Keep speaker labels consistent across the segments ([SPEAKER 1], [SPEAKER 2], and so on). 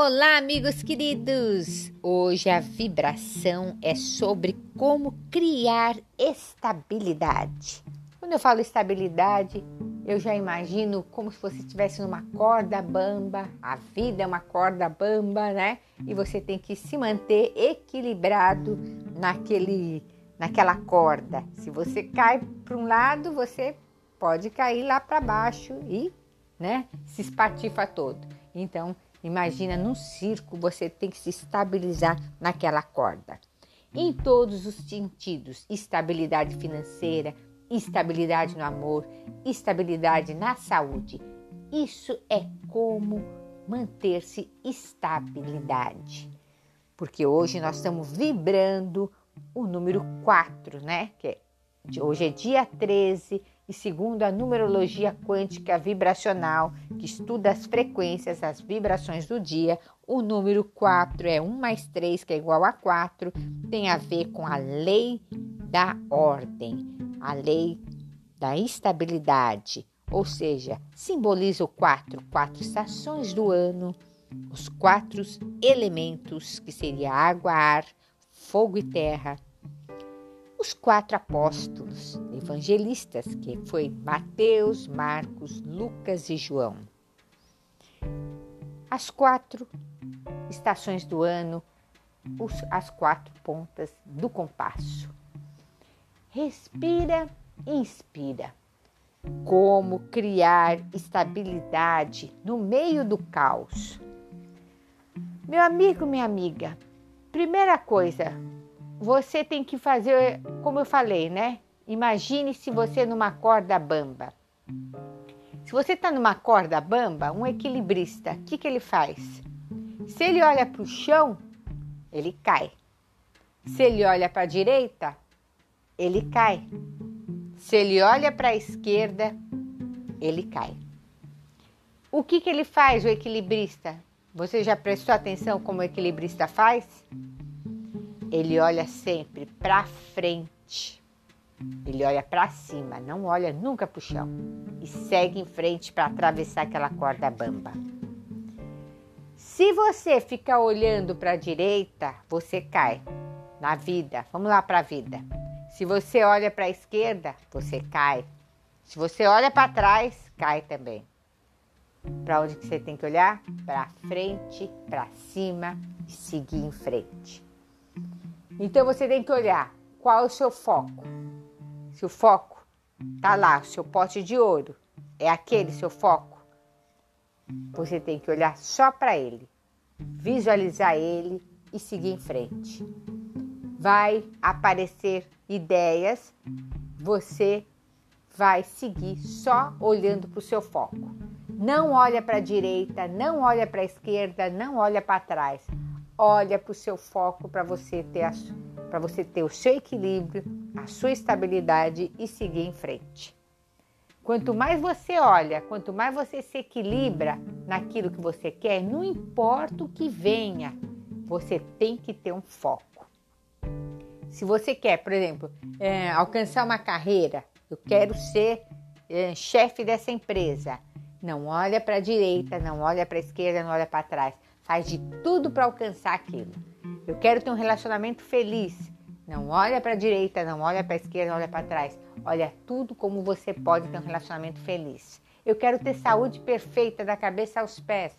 [SPEAKER 1] Olá, amigos queridos! Hoje a vibração é sobre como criar estabilidade. Quando eu falo estabilidade, eu já imagino como se você estivesse numa corda bamba. A vida é uma corda bamba, né? E você tem que se manter equilibrado naquele, naquela corda. Se você cai para um lado, você pode cair lá para baixo e, né, se espatifa todo. Então, Imagina num circo você tem que se estabilizar naquela corda. Em todos os sentidos: estabilidade financeira, estabilidade no amor, estabilidade na saúde. Isso é como manter-se estabilidade. Porque hoje nós estamos vibrando o número 4, né? Que é, hoje é dia 13 e segundo a numerologia quântica vibracional, que estuda as frequências, as vibrações do dia, o número 4 é 1 mais 3, que é igual a 4, tem a ver com a lei da ordem, a lei da estabilidade, ou seja, simboliza o 4, quatro estações do ano, os quatro elementos, que seria água, ar, fogo e terra, os quatro apóstolos evangelistas, que foi Mateus, Marcos, Lucas e João. As quatro estações do ano, os, as quatro pontas do compasso. Respira inspira. Como criar estabilidade no meio do caos. Meu amigo, minha amiga, primeira coisa, você tem que fazer, como eu falei, né? Imagine se você numa corda bamba. Se você está numa corda bamba, um equilibrista, o que, que ele faz? Se ele olha para o chão, ele cai. Se ele olha para a direita, ele cai. Se ele olha para a esquerda, ele cai. O que, que ele faz, o equilibrista? Você já prestou atenção como o equilibrista faz? Ele olha sempre para frente. Ele olha para cima, não olha nunca para o chão e segue em frente para atravessar aquela corda bamba. Se você ficar olhando para a direita, você cai na vida. Vamos lá para a vida. Se você olha para a esquerda, você cai. Se você olha para trás, cai também. Para onde que você tem que olhar? Para frente, para cima e seguir em frente. Então você tem que olhar qual é o seu foco. Se o foco tá lá, o seu pote de ouro, é aquele seu foco, você tem que olhar só para ele, visualizar ele e seguir em frente. Vai aparecer ideias, você vai seguir só olhando para o seu foco. Não olha para a direita, não olha para a esquerda, não olha para trás olha para o seu foco para você ter para você ter o seu equilíbrio, a sua estabilidade e seguir em frente. Quanto mais você olha, quanto mais você se equilibra naquilo que você quer, não importa o que venha, você tem que ter um foco. Se você quer, por exemplo, é, alcançar uma carreira, eu quero ser é, chefe dessa empresa. Não olha para a direita, não olha para a esquerda, não olha para trás faz de tudo para alcançar aquilo. Eu quero ter um relacionamento feliz. Não olha para a direita, não olha para a esquerda, não olha para trás. Olha tudo como você pode ter um relacionamento feliz. Eu quero ter saúde perfeita da cabeça aos pés.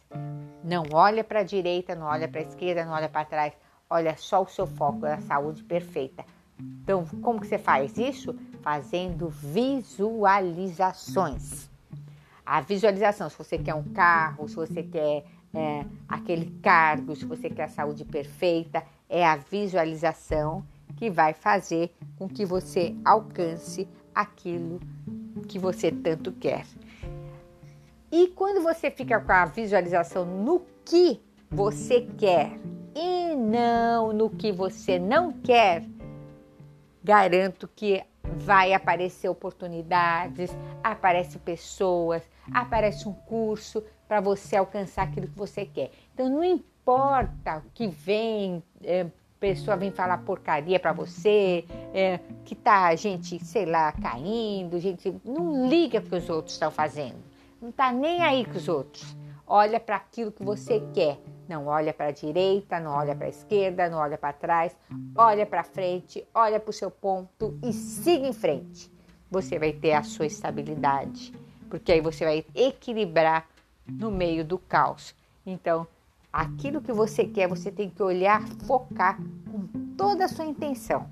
[SPEAKER 1] Não olha para a direita, não olha para a esquerda, não olha para trás. Olha só o seu foco da saúde perfeita. Então, como que você faz isso? Fazendo visualizações. A visualização, se você quer um carro, se você quer é, aquele cargo, se você quer a saúde perfeita, é a visualização que vai fazer com que você alcance aquilo que você tanto quer. E quando você fica com a visualização no que você quer e não no que você não quer, garanto que vai aparecer oportunidades, aparecem pessoas, aparece um curso, para você alcançar aquilo que você quer. Então não importa o que vem, é, pessoa vem falar porcaria para você, é, que tá gente, sei lá, caindo, gente, não liga para que os outros estão fazendo. Não tá nem aí com os outros. Olha para aquilo que você quer. Não olha para a direita, não olha para a esquerda, não olha para trás, olha para frente, olha para o seu ponto e siga em frente. Você vai ter a sua estabilidade, porque aí você vai equilibrar no meio do caos. Então, aquilo que você quer, você tem que olhar, focar com toda a sua intenção.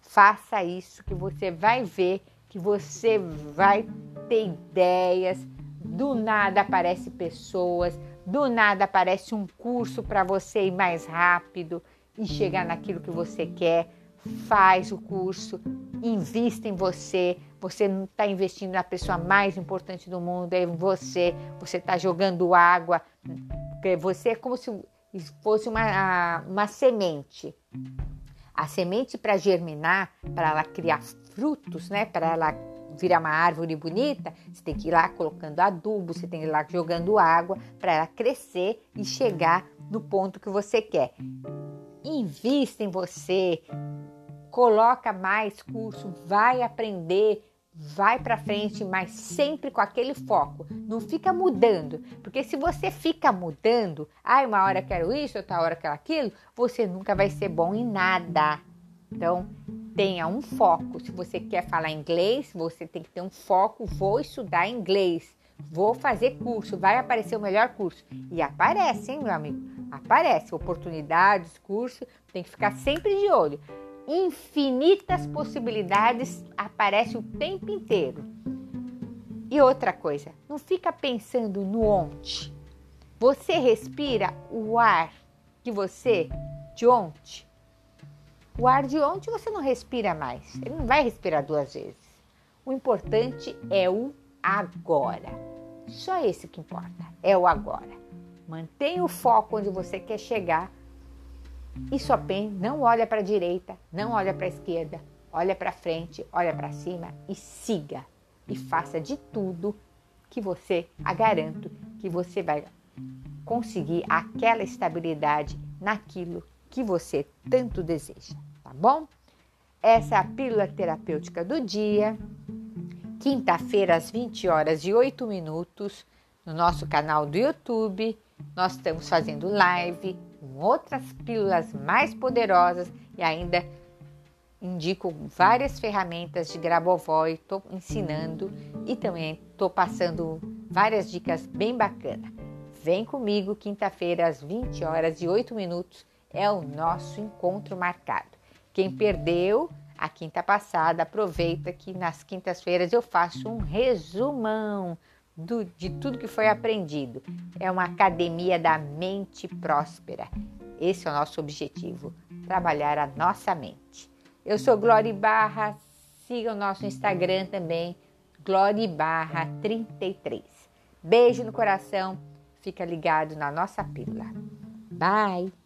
[SPEAKER 1] Faça isso que você vai ver que você vai ter ideias, do nada aparece pessoas, do nada aparece um curso para você ir mais rápido e chegar naquilo que você quer. Faz o curso, invista em você. Você não está investindo na pessoa mais importante do mundo, é você. Você está jogando água. Você é como se fosse uma, uma semente. A semente para germinar, para ela criar frutos, né? Para ela virar uma árvore bonita, você tem que ir lá colocando adubo, você tem que ir lá jogando água para ela crescer e chegar no ponto que você quer. Invista em você, coloca mais curso, vai aprender, vai para frente, mas sempre com aquele foco. Não fica mudando, porque se você fica mudando, ai, uma hora quero isso, outra hora quero aquilo, você nunca vai ser bom em nada. Então, tenha um foco. Se você quer falar inglês, você tem que ter um foco. Vou estudar inglês, vou fazer curso, vai aparecer o melhor curso. E aparece, hein, meu amigo? Aparece oportunidades, curso, tem que ficar sempre de olho. Infinitas possibilidades aparecem o tempo inteiro. E outra coisa, não fica pensando no ontem. Você respira o ar que você de ontem o ar de ontem você não respira mais, ele não vai respirar duas vezes. O importante é o agora. Só esse que importa, é o agora. Mantenha o foco onde você quer chegar e só bem, não olha para a direita, não olha para a esquerda, olha para frente, olha para cima e siga e faça de tudo que você, a garanto, que você vai conseguir aquela estabilidade naquilo que você tanto deseja tá bom? Essa é a pílula terapêutica do dia. Quinta-feira, às 20 horas e 8 minutos, no nosso canal do YouTube. Nós estamos fazendo live com outras pílulas mais poderosas e ainda indico várias ferramentas de Grabovoi, estou ensinando e também estou passando várias dicas bem bacanas. Vem comigo quinta-feira às 20 horas e 8 minutos é o nosso encontro marcado. Quem perdeu a quinta passada, aproveita que nas quintas-feiras eu faço um resumão do, de tudo que foi aprendido. É uma academia da mente próspera. Esse é o nosso objetivo, trabalhar a nossa mente. Eu sou Glória Barra, siga o nosso Instagram também, Glória Barra 33. Beijo no coração, fica ligado na nossa pílula. Bye!